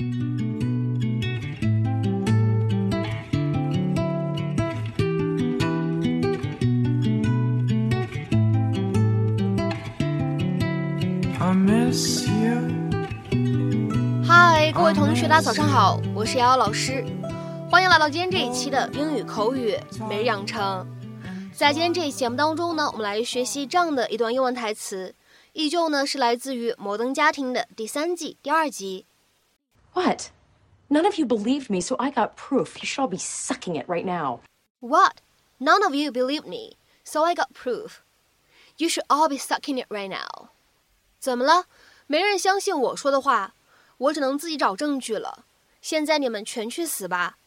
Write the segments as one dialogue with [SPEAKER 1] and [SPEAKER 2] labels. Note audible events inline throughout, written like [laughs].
[SPEAKER 1] I miss you.
[SPEAKER 2] 嗨，各位同学，大家早上好，我是瑶瑶老师，欢迎来到今天这一期的英语口语每日养成。在今天这一期节目当中呢，我们来学习这样的一段英文台词，依旧呢是来自于《摩登家庭》的第三季第二集。
[SPEAKER 3] What? None of you believed me, so I got proof. You should all be sucking it right now.
[SPEAKER 2] What? None of you believed me, so I got proof. You should all be sucking it right now. 怎么了？没人相信我说的话，我只能自己找证据了。现在你们全去死吧，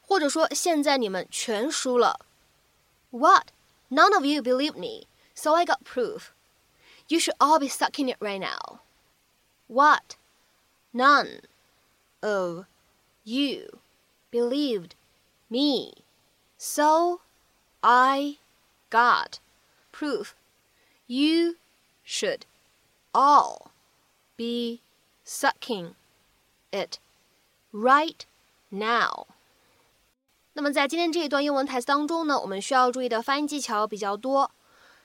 [SPEAKER 2] 或者说现在你们全输了。What? None of you believed me, so I got proof. You should all be sucking it right now. What? None of you believed me, so I got proof. You should all be sucking it right now. 那么在今天这一段英文台词当中呢，我们需要注意的发音技巧比较多。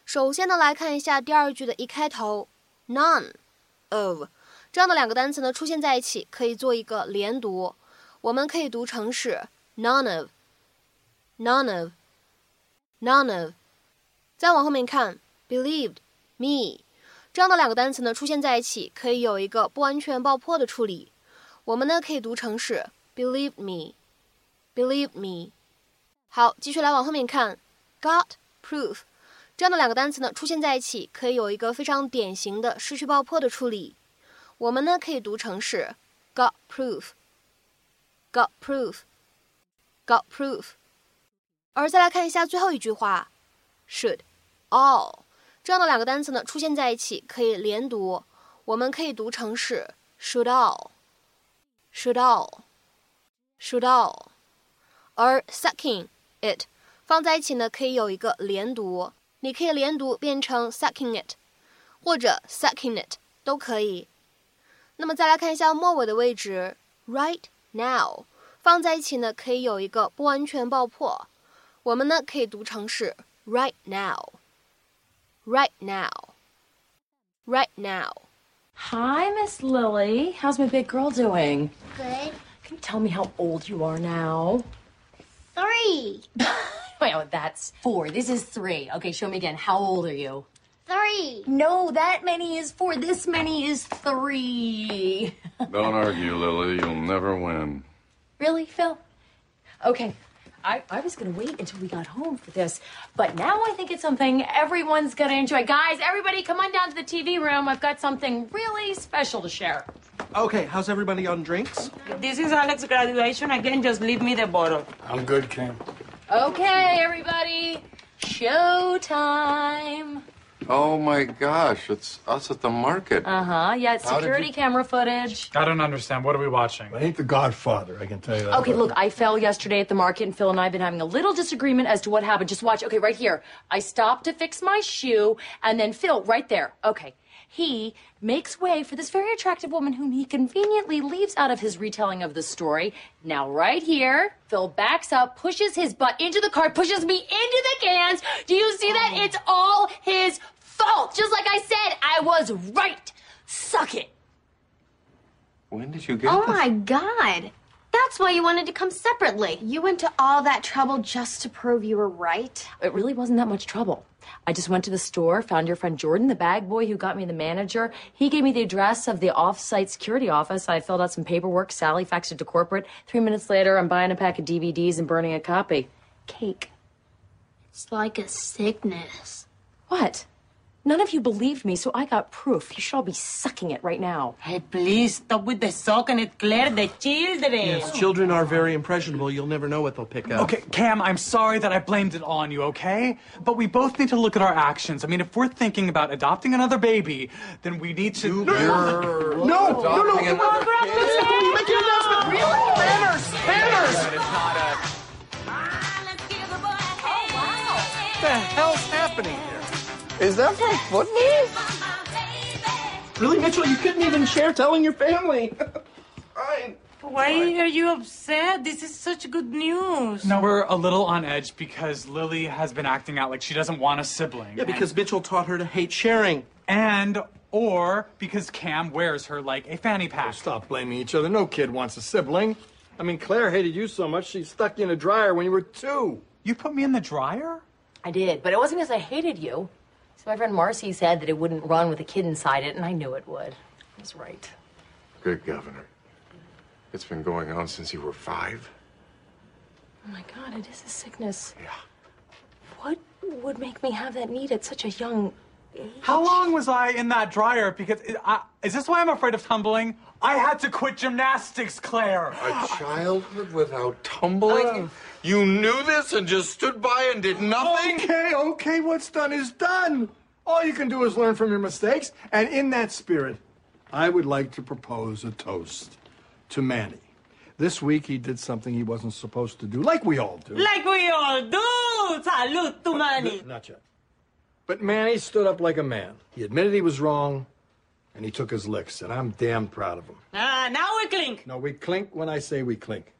[SPEAKER 2] 首先呢，来看一下第二句的一开头，none of 这样的两个单词呢出现在一起，可以做一个连读。我们可以读成是 none of，none of，none of。再往后面看，believed me 这样的两个单词呢出现在一起，可以有一个不完全爆破的处理。我们呢可以读成是 believe me，believe me。好，继续来往后面看，got proof 这样的两个单词呢出现在一起，可以有一个非常典型的失去爆破的处理。我们呢可以读成是 got proof，got proof，got proof。而再来看一下最后一句话，should all 这样的两个单词呢出现在一起，可以连读。我们可以读成是 should all，should all，should all。而 sucking it 放在一起呢，可以有一个连读，你可以连读变成 sucking it，或者 sucking it 都可以。 那么再来看一下末尾的位置，right now 放在一起呢，可以有一个不完全爆破，我们呢可以读成是 right now，right now，right now。
[SPEAKER 3] Hi, Miss Lily. How's my big girl doing?
[SPEAKER 4] Good.
[SPEAKER 3] Can you tell me how old you are now?
[SPEAKER 4] Three. [laughs]
[SPEAKER 3] Well, that's four. This is three. Okay, show me again. How old are you?
[SPEAKER 4] Three.
[SPEAKER 3] No, that many is four. This many is three. [laughs]
[SPEAKER 5] Don't argue, Lily. You'll never win.
[SPEAKER 3] really, Phil? Okay. I, I was gonna wait until we got home for this, but now I think it's something everyone's gonna enjoy. Guys, everybody come on down to the TV room. I've got something really special to share.
[SPEAKER 6] Okay, how's everybody on drinks?
[SPEAKER 7] This is Alex's graduation. Again, just leave me the bottle.
[SPEAKER 8] I'm good, Kim.
[SPEAKER 3] Okay, everybody. Showtime.
[SPEAKER 5] Oh my gosh, it's us at the market.
[SPEAKER 3] Uh huh. Yeah, it's
[SPEAKER 5] How did
[SPEAKER 3] security
[SPEAKER 5] you-
[SPEAKER 3] camera footage.
[SPEAKER 8] I don't understand. What are we watching?
[SPEAKER 9] I ain't the Godfather, I can tell you that.
[SPEAKER 3] Okay, look, I fell yesterday at the market, and Phil and I have been having a little disagreement as to what happened. Just watch. Okay, right here. I stopped to fix my shoe, and then Phil, right there. Okay. He makes way for this very attractive woman whom he conveniently leaves out of his retelling of the story. Now, right here, Phil backs up, pushes his butt into the car, pushes me into the cans. Do you see that? Oh. It's all his fault. Just like I said, I was right. Suck it.
[SPEAKER 5] When did you get
[SPEAKER 4] Oh
[SPEAKER 5] this?
[SPEAKER 4] my god. That's why you wanted to come separately. You went to all that trouble just to prove you were right.
[SPEAKER 3] It really wasn't that much trouble. I just went to the store, found your friend Jordan, the bag boy who got me the manager. He gave me the address of the off-site security office. I filled out some paperwork. Sally faxed it to corporate. Three minutes later, I'm buying a pack of DVDs and burning a copy. Cake.
[SPEAKER 4] It's like a sickness.
[SPEAKER 3] What? None of you believed me, so I got proof. You should all be sucking it right now.
[SPEAKER 7] Hey, please stop with the sock and it clear the children.
[SPEAKER 6] Yes, children are very impressionable. You'll never know what they'll pick up.
[SPEAKER 8] Okay, Cam, I'm sorry that I blamed it on you, okay? But we both need to look at our actions. I mean, if we're thinking about adopting another baby, then we need to.
[SPEAKER 5] You're
[SPEAKER 6] no, no, no,
[SPEAKER 5] adopting
[SPEAKER 6] come on,
[SPEAKER 5] another kid?
[SPEAKER 6] Make your announcement. Really? Manners, manners.
[SPEAKER 8] It's not a.
[SPEAKER 6] What the hell's happening here?
[SPEAKER 9] Is that from football?
[SPEAKER 6] Really, Mitchell? You couldn't even share telling your family. [laughs]
[SPEAKER 5] fine.
[SPEAKER 7] Why are you upset? This is such good news.
[SPEAKER 8] No, we're a little on edge because Lily has been acting out like she doesn't want a sibling.
[SPEAKER 6] Yeah, because Mitchell taught her to hate sharing.
[SPEAKER 8] And, and or because Cam wears her like a fanny pack.
[SPEAKER 9] Oh, stop blaming each other. No kid wants a sibling. I mean, Claire hated you so much she stuck you in a dryer when you were two.
[SPEAKER 8] You put me in the dryer?
[SPEAKER 3] I did, but it wasn't because I hated you. So my friend Marcy said that it wouldn't run with a kid inside it, and I knew it would. I was right.
[SPEAKER 5] Good governor. It's been going on since you were five.
[SPEAKER 3] Oh my God, it is a sickness.
[SPEAKER 5] Yeah.
[SPEAKER 3] What would make me have that need at such a young?
[SPEAKER 8] How long was I in that dryer? Because it, I, is this why I'm afraid of tumbling? I had to quit gymnastics, Claire.
[SPEAKER 5] A childhood without tumbling? Um, you knew this and just stood by and did nothing?
[SPEAKER 9] Okay, okay, what's done is done. All you can do is learn from your mistakes. And in that spirit, I would like to propose a toast to Manny. This week he did something he wasn't supposed to do, like we all do.
[SPEAKER 7] Like we all do. Salute to uh, Manny.
[SPEAKER 9] Not yet. But Manny stood up like a man. He admitted he was wrong, and he took his licks, and I'm damn proud of him.
[SPEAKER 7] Ah, now we clink.
[SPEAKER 9] No, we clink when I say we clink.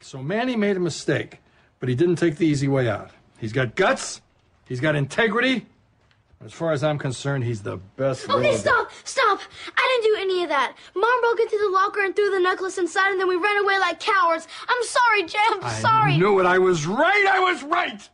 [SPEAKER 9] So Manny made a mistake, but he didn't take the easy way out. He's got guts, he's got integrity. As far as I'm concerned, he's the best.
[SPEAKER 10] Okay,
[SPEAKER 9] little-
[SPEAKER 10] stop, stop. I didn't do any of that. Mom broke into the locker and threw the necklace inside, and then we ran away like cowards. I'm sorry, Jay. I'm
[SPEAKER 9] I
[SPEAKER 10] sorry.
[SPEAKER 9] knew it. I was right. I was right.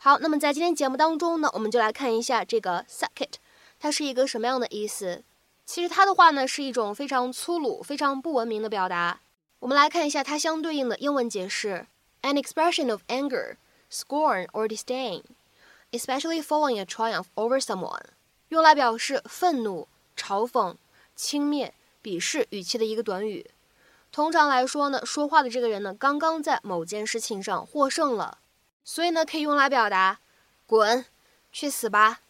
[SPEAKER 2] 好，那么在今天节目当中呢，我们就来看一下这个 suck it，它是一个什么样的意思？其实它的话呢是一种非常粗鲁、非常不文明的表达。我们来看一下它相对应的英文解释：an expression of anger, scorn or disdain, especially following a triumph over someone，用来表示愤怒、嘲讽、轻蔑、鄙视语气的一个短语。通常来说呢，说话的这个人呢，刚刚在某件事情上获胜了。所以呢，可以用来表达“滚，去死吧”，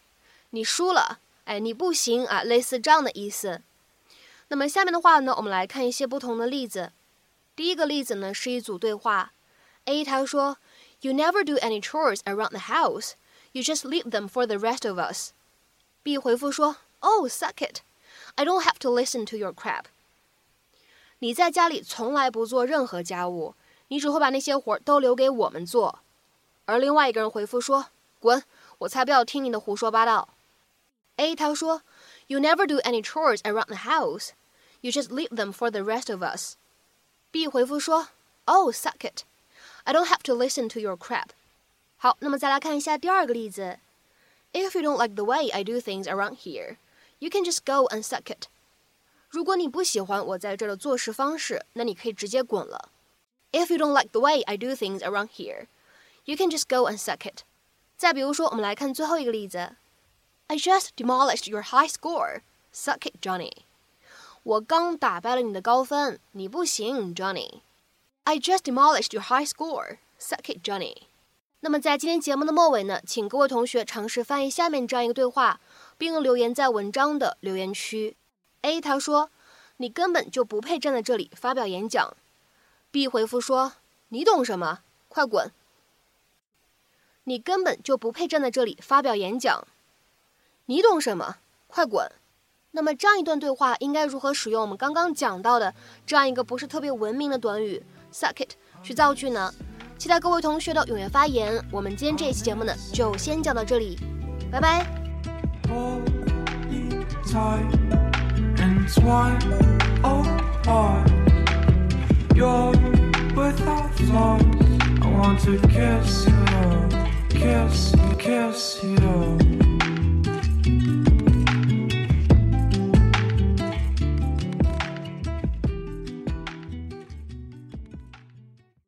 [SPEAKER 2] 你输了，哎，你不行啊，类似这样的意思。那么下面的话呢，我们来看一些不同的例子。第一个例子呢是一组对话，A 他说：“You never do any chores around the house. You just leave them for the rest of us.” B 回复说：“Oh, suck it. I don't have to listen to your crap.” 你在家里从来不做任何家务，你只会把那些活都留给我们做。而另外一个人回复说：“滚，我才不要听你的胡说八道。” A 他说：“You never do any chores around the house. You just leave them for the rest of us.” B 回复说：“Oh, suck it. I don't have to listen to your crap.” 好，那么再来看一下第二个例子。If you don't like the way I do things around here, you can just go and suck it. 如果你不喜欢我在这儿的做事方式，那你可以直接滚了。If you don't like the way I do things around here, you can just go and suck it. 再比如说，我们来看最后一个例子。I just demolished your high score. Suck it, Johnny. 我刚打败了你的高分，你不行，Johnny。I just demolished your high score. Suck it, Johnny. 那么在今天节目的末尾呢，请各位同学尝试翻译下面这样一个对话，并留言在文章的留言区。A 他说：“你根本就不配站在这里发表演讲。” B 回复说：“你懂什么？快滚！你根本就不配站在这里发表演讲。你懂什么？快滚！”那么这样一段对话应该如何使用我们刚刚讲到的这样一个不是特别文明的短语 “suck it” 去造句呢？期待各位同学的踊跃发言。我们今天这一期节目呢，就先讲到这里，拜拜。
[SPEAKER 1] And apart. Oh, You're without flaws. I want to kiss you, kiss, you, kiss you.